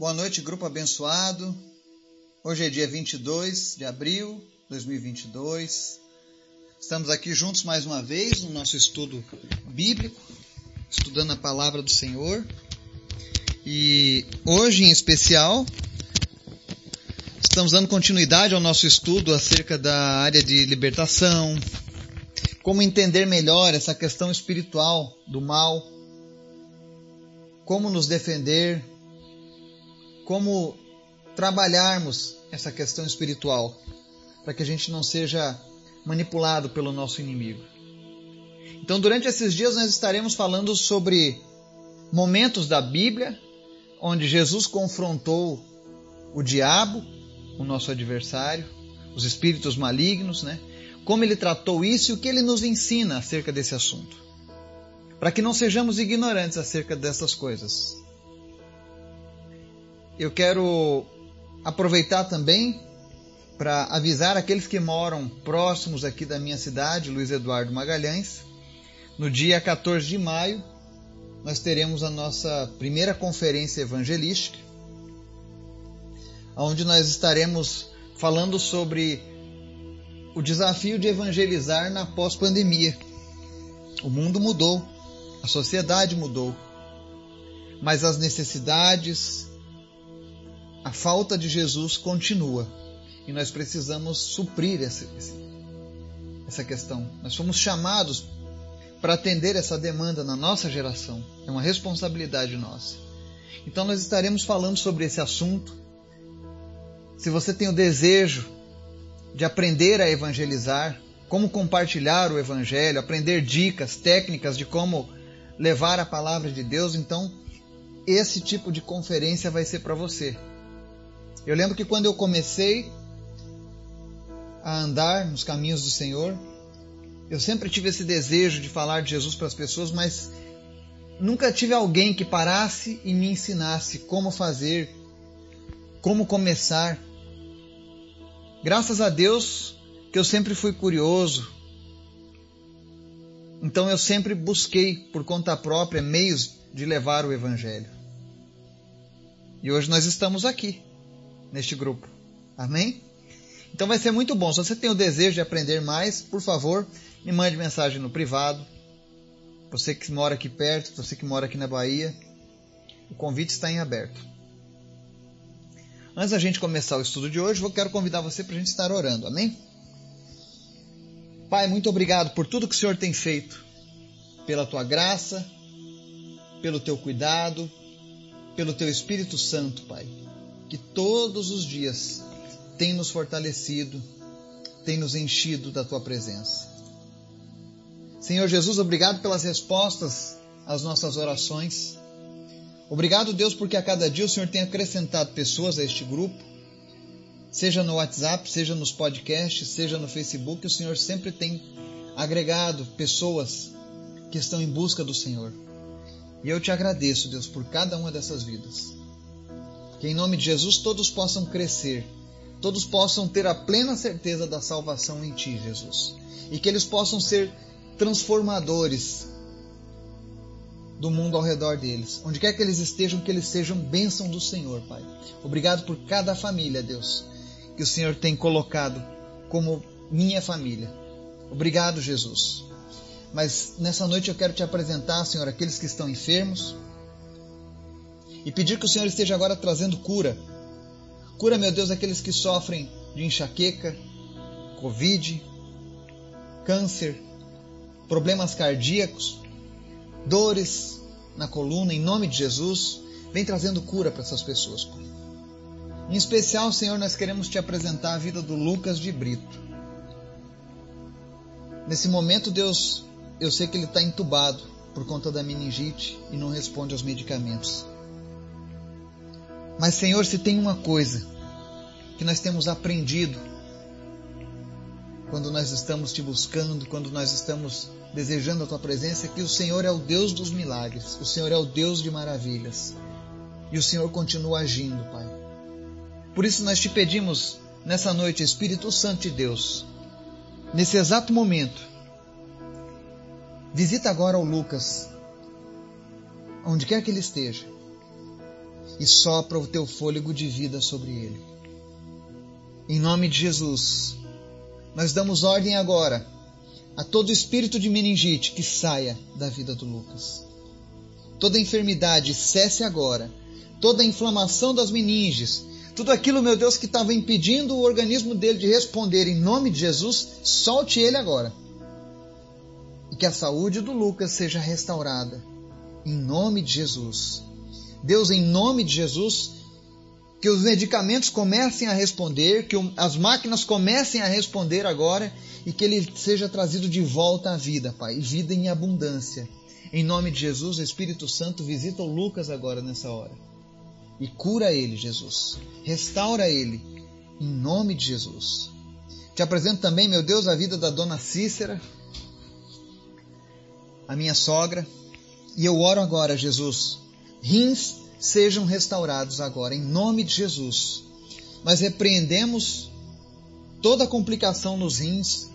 Boa noite, grupo abençoado. Hoje é dia 22 de abril de 2022. Estamos aqui juntos mais uma vez no nosso estudo bíblico, estudando a palavra do Senhor. E hoje em especial, estamos dando continuidade ao nosso estudo acerca da área de libertação, como entender melhor essa questão espiritual do mal, como nos defender como trabalharmos essa questão espiritual para que a gente não seja manipulado pelo nosso inimigo. Então, durante esses dias, nós estaremos falando sobre momentos da Bíblia onde Jesus confrontou o diabo, o nosso adversário, os espíritos malignos, né? Como ele tratou isso e o que ele nos ensina acerca desse assunto. Para que não sejamos ignorantes acerca dessas coisas eu quero aproveitar também para avisar aqueles que moram próximos aqui da minha cidade, Luiz Eduardo Magalhães. No dia 14 de maio, nós teremos a nossa primeira conferência evangelística, onde nós estaremos falando sobre o desafio de evangelizar na pós-pandemia. O mundo mudou, a sociedade mudou, mas as necessidades, a falta de Jesus continua e nós precisamos suprir essa, essa questão. Nós fomos chamados para atender essa demanda na nossa geração, é uma responsabilidade nossa. Então, nós estaremos falando sobre esse assunto. Se você tem o desejo de aprender a evangelizar, como compartilhar o evangelho, aprender dicas, técnicas de como levar a palavra de Deus, então esse tipo de conferência vai ser para você. Eu lembro que quando eu comecei a andar nos caminhos do Senhor, eu sempre tive esse desejo de falar de Jesus para as pessoas, mas nunca tive alguém que parasse e me ensinasse como fazer, como começar. Graças a Deus que eu sempre fui curioso. Então eu sempre busquei por conta própria meios de levar o evangelho. E hoje nós estamos aqui neste grupo. Amém? Então vai ser muito bom. Se você tem o desejo de aprender mais, por favor, me mande mensagem no privado. Você que mora aqui perto, você que mora aqui na Bahia, o convite está em aberto. Antes da gente começar o estudo de hoje, eu quero convidar você para a gente estar orando. Amém? Pai, muito obrigado por tudo que o Senhor tem feito, pela tua graça, pelo teu cuidado, pelo teu Espírito Santo, Pai que todos os dias tem nos fortalecido, tem nos enchido da tua presença. Senhor Jesus, obrigado pelas respostas às nossas orações. Obrigado, Deus, porque a cada dia o Senhor tem acrescentado pessoas a este grupo, seja no WhatsApp, seja nos podcasts, seja no Facebook, o Senhor sempre tem agregado pessoas que estão em busca do Senhor. E eu te agradeço, Deus, por cada uma dessas vidas. Que em nome de Jesus todos possam crescer, todos possam ter a plena certeza da salvação em Ti, Jesus. E que eles possam ser transformadores do mundo ao redor deles. Onde quer que eles estejam, que eles sejam bênção do Senhor, Pai. Obrigado por cada família, Deus, que o Senhor tem colocado como minha família. Obrigado, Jesus. Mas nessa noite eu quero te apresentar, Senhor, aqueles que estão enfermos, e pedir que o Senhor esteja agora trazendo cura. Cura, meu Deus, aqueles que sofrem de enxaqueca, Covid, câncer, problemas cardíacos, dores na coluna, em nome de Jesus. Vem trazendo cura para essas pessoas. Em especial, Senhor, nós queremos te apresentar a vida do Lucas de Brito. Nesse momento, Deus, eu sei que ele está entubado por conta da meningite e não responde aos medicamentos. Mas, Senhor, se tem uma coisa que nós temos aprendido quando nós estamos te buscando, quando nós estamos desejando a tua presença, é que o Senhor é o Deus dos milagres, o Senhor é o Deus de maravilhas. E o Senhor continua agindo, Pai. Por isso nós te pedimos nessa noite, Espírito Santo de Deus, nesse exato momento, visita agora o Lucas, onde quer que ele esteja e sopra o teu fôlego de vida sobre ele. Em nome de Jesus, nós damos ordem agora a todo espírito de meningite que saia da vida do Lucas. Toda enfermidade cesse agora. Toda inflamação das meninges, tudo aquilo, meu Deus, que estava impedindo o organismo dele de responder em nome de Jesus, solte ele agora. E que a saúde do Lucas seja restaurada em nome de Jesus. Deus, em nome de Jesus, que os medicamentos comecem a responder, que as máquinas comecem a responder agora e que ele seja trazido de volta à vida, Pai, vida em abundância. Em nome de Jesus, o Espírito Santo visita o Lucas agora nessa hora e cura ele, Jesus. Restaura ele, em nome de Jesus. Te apresento também, meu Deus, a vida da dona Cícera, a minha sogra, e eu oro agora, Jesus, rins sejam restaurados agora, em nome de Jesus. Nós repreendemos toda complicação nos rins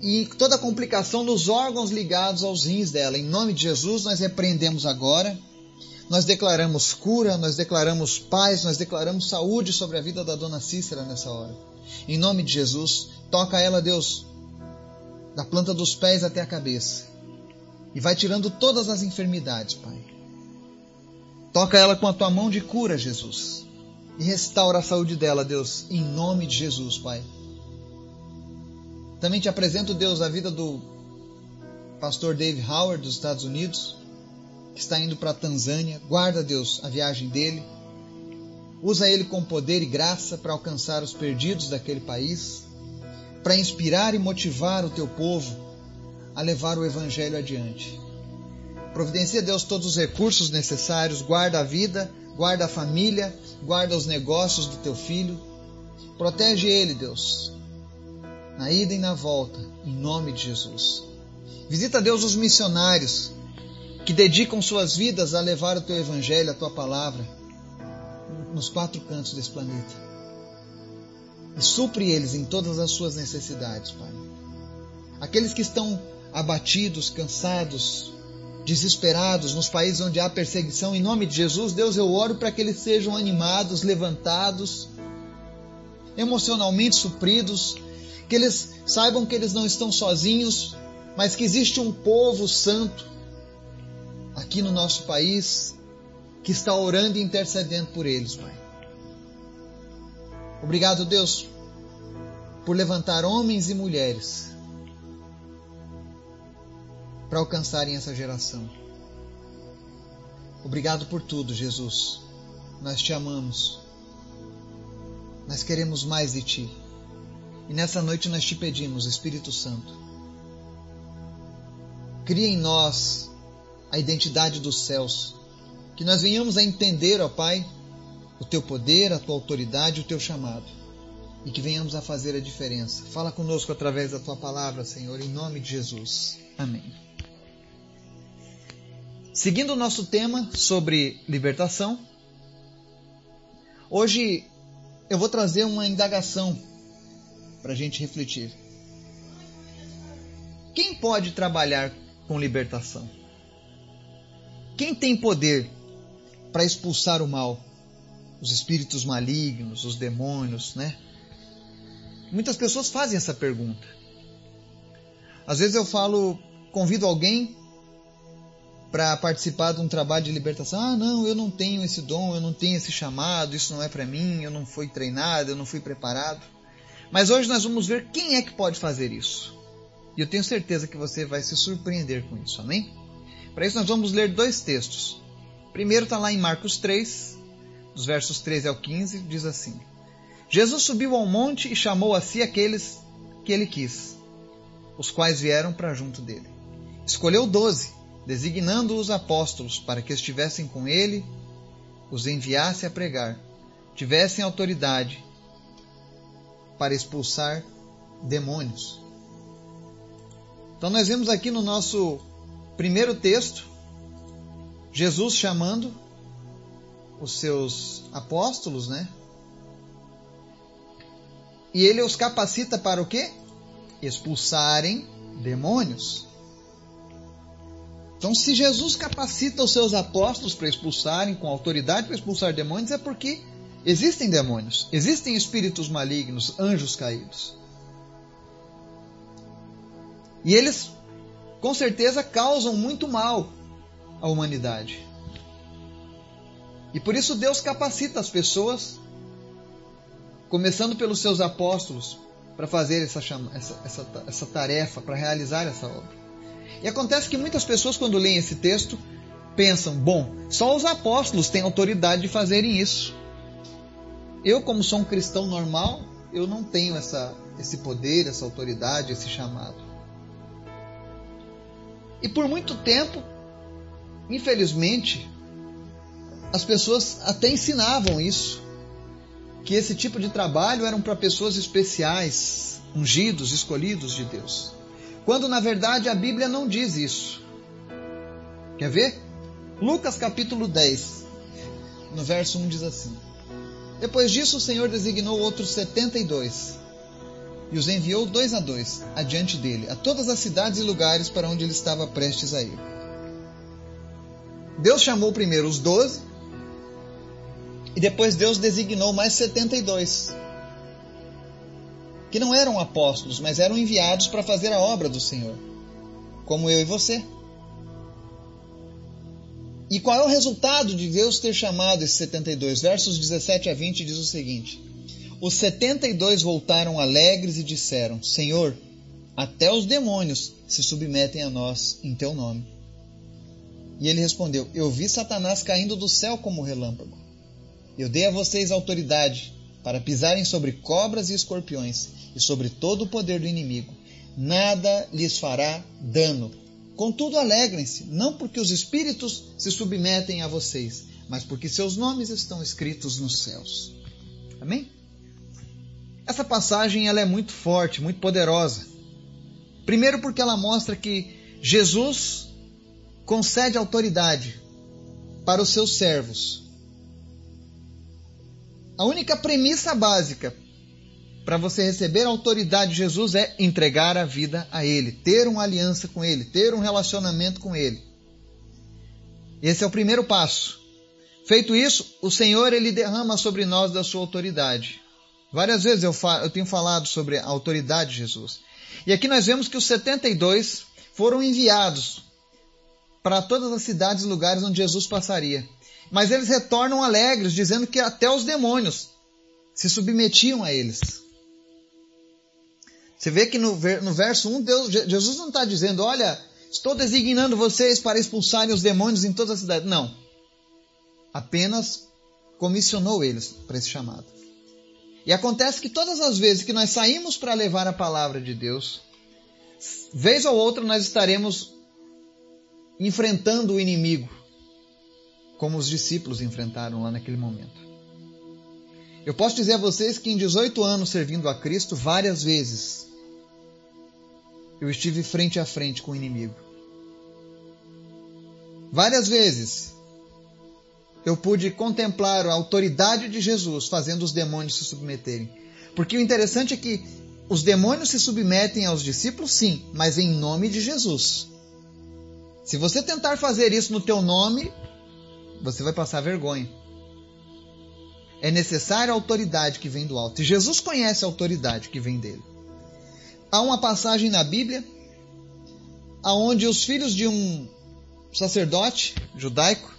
e toda complicação nos órgãos ligados aos rins dela. Em nome de Jesus, nós repreendemos agora. Nós declaramos cura, nós declaramos paz, nós declaramos saúde sobre a vida da dona Cícera nessa hora. Em nome de Jesus, toca ela, Deus, da planta dos pés até a cabeça. E vai tirando todas as enfermidades, Pai. Toca ela com a tua mão de cura, Jesus. E restaura a saúde dela, Deus, em nome de Jesus, Pai. Também te apresento, Deus, a vida do pastor Dave Howard dos Estados Unidos, que está indo para a Tanzânia. Guarda, Deus, a viagem dele. Usa ele com poder e graça para alcançar os perdidos daquele país, para inspirar e motivar o teu povo a levar o evangelho adiante. Providencia, Deus, todos os recursos necessários, guarda a vida, guarda a família, guarda os negócios do teu filho. Protege ele, Deus, na ida e na volta, em nome de Jesus. Visita, Deus, os missionários que dedicam suas vidas a levar o teu evangelho, a tua palavra, nos quatro cantos desse planeta. E supre eles em todas as suas necessidades, Pai. Aqueles que estão abatidos, cansados, desesperados nos países onde há perseguição, em nome de Jesus, Deus, eu oro para que eles sejam animados, levantados, emocionalmente supridos, que eles saibam que eles não estão sozinhos, mas que existe um povo santo aqui no nosso país que está orando e intercedendo por eles, Pai. Obrigado, Deus, por levantar homens e mulheres para alcançarem essa geração. Obrigado por tudo, Jesus. Nós te amamos. Nós queremos mais de ti. E nessa noite nós te pedimos, Espírito Santo, cria em nós a identidade dos céus, que nós venhamos a entender, ó Pai, o teu poder, a tua autoridade, o teu chamado, e que venhamos a fazer a diferença. Fala conosco através da tua palavra, Senhor, em nome de Jesus. Amém. Seguindo o nosso tema sobre libertação, hoje eu vou trazer uma indagação para a gente refletir. Quem pode trabalhar com libertação? Quem tem poder para expulsar o mal? Os espíritos malignos, os demônios, né? Muitas pessoas fazem essa pergunta. Às vezes eu falo, convido alguém para participar de um trabalho de libertação. Ah, não, eu não tenho esse dom, eu não tenho esse chamado, isso não é para mim, eu não fui treinado, eu não fui preparado. Mas hoje nós vamos ver quem é que pode fazer isso. E eu tenho certeza que você vai se surpreender com isso, amém? Para isso nós vamos ler dois textos. Primeiro está lá em Marcos 3, dos versos 13 ao 15, diz assim: Jesus subiu ao monte e chamou a si aqueles que ele quis, os quais vieram para junto dele. Escolheu doze designando os apóstolos para que estivessem com ele, os enviasse a pregar, tivessem autoridade para expulsar demônios. Então nós vemos aqui no nosso primeiro texto Jesus chamando os seus apóstolos, né? E ele os capacita para o quê? Expulsarem demônios. Então, se Jesus capacita os seus apóstolos para expulsarem, com autoridade para expulsar demônios, é porque existem demônios, existem espíritos malignos, anjos caídos. E eles, com certeza, causam muito mal à humanidade. E por isso Deus capacita as pessoas, começando pelos seus apóstolos, para fazer essa, essa, essa, essa tarefa, para realizar essa obra. E acontece que muitas pessoas, quando leem esse texto, pensam: bom, só os apóstolos têm autoridade de fazerem isso. Eu, como sou um cristão normal, eu não tenho essa, esse poder, essa autoridade, esse chamado. E por muito tempo, infelizmente, as pessoas até ensinavam isso, que esse tipo de trabalho eram para pessoas especiais, ungidos, escolhidos de Deus. Quando na verdade a Bíblia não diz isso. Quer ver? Lucas capítulo 10, no verso 1 diz assim: Depois disso o Senhor designou outros setenta e dois e os enviou dois a dois adiante dele, a todas as cidades e lugares para onde ele estava prestes a ir. Deus chamou primeiro os doze e depois Deus designou mais setenta e dois que não eram apóstolos, mas eram enviados para fazer a obra do Senhor, como eu e você. E qual é o resultado de Deus ter chamado esses 72? Versos 17 a 20 diz o seguinte: Os 72 voltaram alegres e disseram: Senhor, até os demônios se submetem a nós em teu nome. E ele respondeu: Eu vi Satanás caindo do céu como relâmpago. Eu dei a vocês autoridade para pisarem sobre cobras e escorpiões e sobre todo o poder do inimigo. Nada lhes fará dano. Contudo, alegrem-se, não porque os espíritos se submetem a vocês, mas porque seus nomes estão escritos nos céus. Amém? Essa passagem ela é muito forte, muito poderosa. Primeiro porque ela mostra que Jesus concede autoridade para os seus servos a única premissa básica para você receber a autoridade de Jesus é entregar a vida a Ele, ter uma aliança com Ele, ter um relacionamento com Ele. Esse é o primeiro passo. Feito isso, o Senhor ele derrama sobre nós da sua autoridade. Várias vezes eu, eu tenho falado sobre a autoridade de Jesus. E aqui nós vemos que os 72 foram enviados para todas as cidades e lugares onde Jesus passaria. Mas eles retornam alegres, dizendo que até os demônios se submetiam a eles. Você vê que no, no verso 1, Deus, Jesus não está dizendo, olha, estou designando vocês para expulsarem os demônios em toda a cidade. Não. Apenas comissionou eles para esse chamado. E acontece que todas as vezes que nós saímos para levar a palavra de Deus, vez ou outra nós estaremos enfrentando o inimigo como os discípulos enfrentaram lá naquele momento. Eu posso dizer a vocês que em 18 anos servindo a Cristo, várias vezes eu estive frente a frente com o inimigo. Várias vezes eu pude contemplar a autoridade de Jesus fazendo os demônios se submeterem. Porque o interessante é que os demônios se submetem aos discípulos, sim, mas em nome de Jesus. Se você tentar fazer isso no teu nome, você vai passar vergonha. É necessária a autoridade que vem do alto. E Jesus conhece a autoridade que vem dele. Há uma passagem na Bíblia aonde os filhos de um sacerdote judaico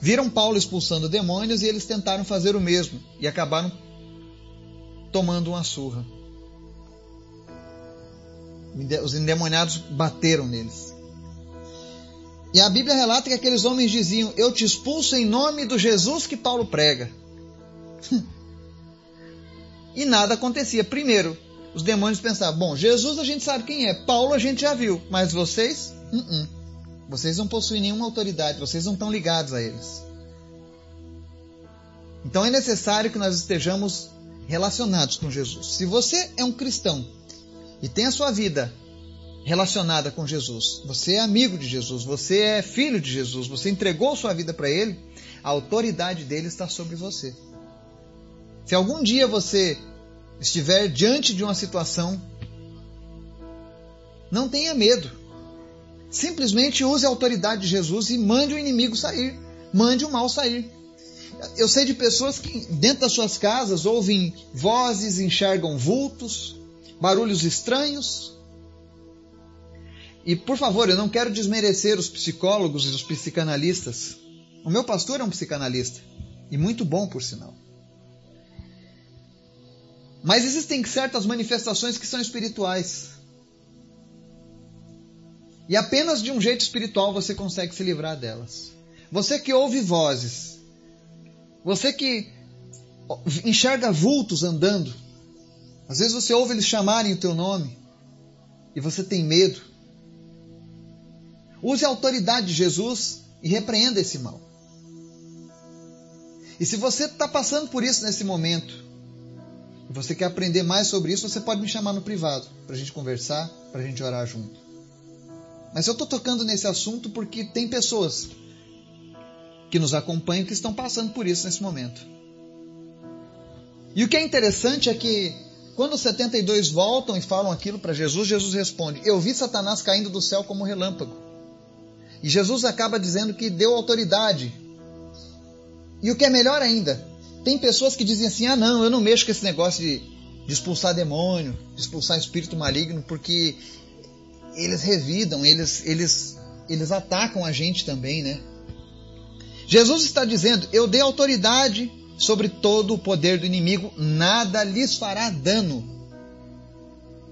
viram Paulo expulsando demônios e eles tentaram fazer o mesmo e acabaram tomando uma surra. Os endemoniados bateram neles. E a Bíblia relata que aqueles homens diziam: Eu te expulso em nome do Jesus que Paulo prega. e nada acontecia. Primeiro, os demônios pensavam: Bom, Jesus a gente sabe quem é, Paulo a gente já viu, mas vocês, uh -uh. vocês não possuem nenhuma autoridade, vocês não estão ligados a eles. Então é necessário que nós estejamos relacionados com Jesus. Se você é um cristão e tem a sua vida relacionada com Jesus. Você é amigo de Jesus, você é filho de Jesus, você entregou sua vida para Ele, a autoridade dele está sobre você. Se algum dia você estiver diante de uma situação, não tenha medo. Simplesmente use a autoridade de Jesus e mande o inimigo sair, mande o mal sair. Eu sei de pessoas que dentro das suas casas ouvem vozes, enxergam vultos, barulhos estranhos. E por favor, eu não quero desmerecer os psicólogos e os psicanalistas. O meu pastor é um psicanalista e muito bom, por sinal. Mas existem certas manifestações que são espirituais. E apenas de um jeito espiritual você consegue se livrar delas. Você que ouve vozes, você que enxerga vultos andando, às vezes você ouve eles chamarem o teu nome e você tem medo. Use a autoridade de Jesus e repreenda esse mal. E se você está passando por isso nesse momento, e você quer aprender mais sobre isso, você pode me chamar no privado para a gente conversar, para a gente orar junto. Mas eu estou tocando nesse assunto porque tem pessoas que nos acompanham que estão passando por isso nesse momento. E o que é interessante é que quando os 72 voltam e falam aquilo para Jesus, Jesus responde: Eu vi Satanás caindo do céu como relâmpago. E Jesus acaba dizendo que deu autoridade. E o que é melhor ainda, tem pessoas que dizem assim: ah, não, eu não mexo com esse negócio de, de expulsar demônio, de expulsar espírito maligno, porque eles revidam, eles, eles, eles atacam a gente também, né? Jesus está dizendo: eu dei autoridade sobre todo o poder do inimigo, nada lhes fará dano.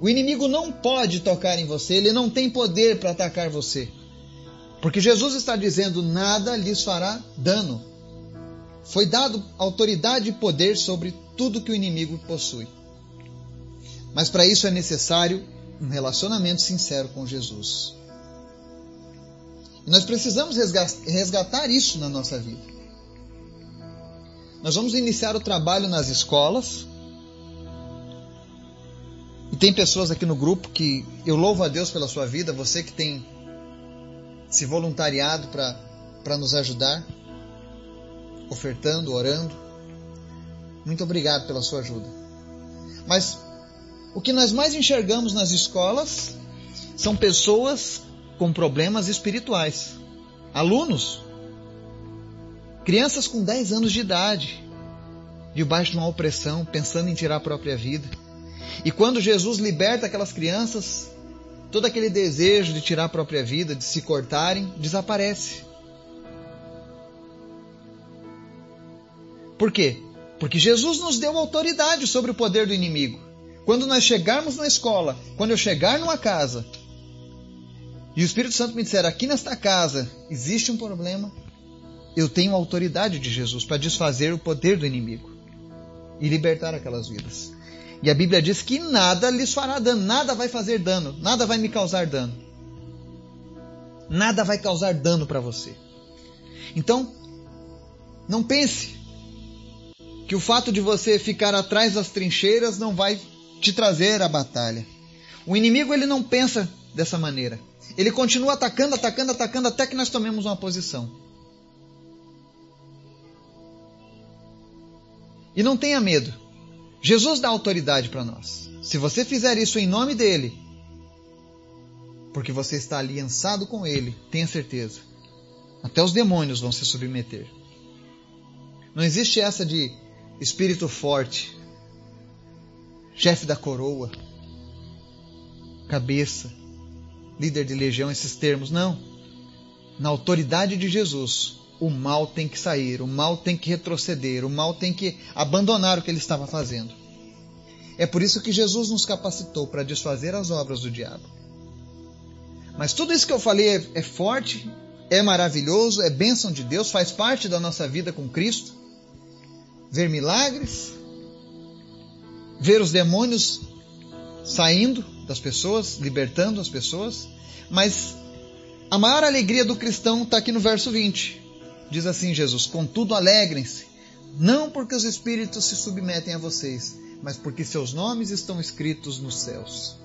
O inimigo não pode tocar em você, ele não tem poder para atacar você. Porque Jesus está dizendo: nada lhes fará dano. Foi dado autoridade e poder sobre tudo que o inimigo possui. Mas para isso é necessário um relacionamento sincero com Jesus. E nós precisamos resgatar isso na nossa vida. Nós vamos iniciar o trabalho nas escolas. E tem pessoas aqui no grupo que eu louvo a Deus pela sua vida, você que tem se voluntariado para nos ajudar ofertando, orando. Muito obrigado pela sua ajuda. Mas o que nós mais enxergamos nas escolas são pessoas com problemas espirituais, alunos, crianças com 10 anos de idade, debaixo de uma opressão, pensando em tirar a própria vida. E quando Jesus liberta aquelas crianças, todo aquele desejo de tirar a própria vida, de se cortarem, desaparece. Por quê? Porque Jesus nos deu autoridade sobre o poder do inimigo. Quando nós chegarmos na escola, quando eu chegar numa casa, e o Espírito Santo me disser: aqui nesta casa existe um problema, eu tenho a autoridade de Jesus para desfazer o poder do inimigo e libertar aquelas vidas. E a Bíblia diz que nada lhes fará dano, nada vai fazer dano, nada vai me causar dano. Nada vai causar dano para você. Então, não pense que o fato de você ficar atrás das trincheiras não vai te trazer a batalha. O inimigo ele não pensa dessa maneira. Ele continua atacando, atacando, atacando até que nós tomemos uma posição. E não tenha medo. Jesus dá autoridade para nós. Se você fizer isso em nome dele, porque você está aliançado com ele, tenha certeza. Até os demônios vão se submeter. Não existe essa de espírito forte, chefe da coroa, cabeça, líder de legião, esses termos. Não. Na autoridade de Jesus, o mal tem que sair, o mal tem que retroceder, o mal tem que abandonar o que ele estava fazendo. É por isso que Jesus nos capacitou para desfazer as obras do diabo. Mas tudo isso que eu falei é, é forte, é maravilhoso, é bênção de Deus, faz parte da nossa vida com Cristo ver milagres, ver os demônios saindo das pessoas, libertando as pessoas, mas a maior alegria do cristão está aqui no verso 20. Diz assim Jesus: Contudo, alegrem-se, não porque os espíritos se submetem a vocês, mas porque seus nomes estão escritos nos céus.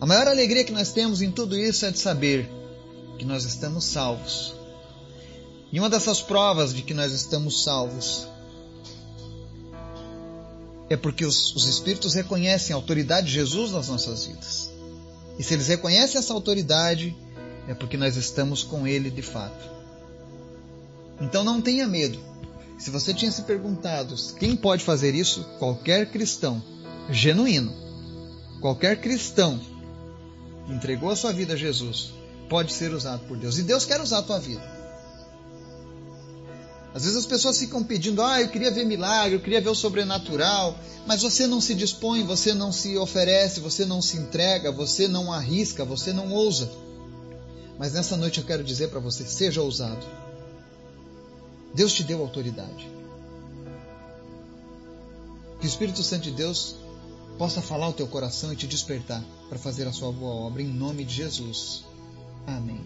A maior alegria que nós temos em tudo isso é de saber que nós estamos salvos e uma dessas provas de que nós estamos salvos é porque os, os Espíritos reconhecem a autoridade de Jesus nas nossas vidas. E se eles reconhecem essa autoridade, é porque nós estamos com Ele de fato. Então não tenha medo. Se você tinha se perguntado quem pode fazer isso, qualquer cristão genuíno, qualquer cristão que entregou a sua vida a Jesus, pode ser usado por Deus. E Deus quer usar a tua vida. Às vezes as pessoas ficam pedindo, ah, eu queria ver milagre, eu queria ver o sobrenatural, mas você não se dispõe, você não se oferece, você não se entrega, você não arrisca, você não ousa. Mas nessa noite eu quero dizer para você: seja ousado. Deus te deu autoridade. Que o Espírito Santo de Deus possa falar ao teu coração e te despertar para fazer a sua boa obra em nome de Jesus. Amém.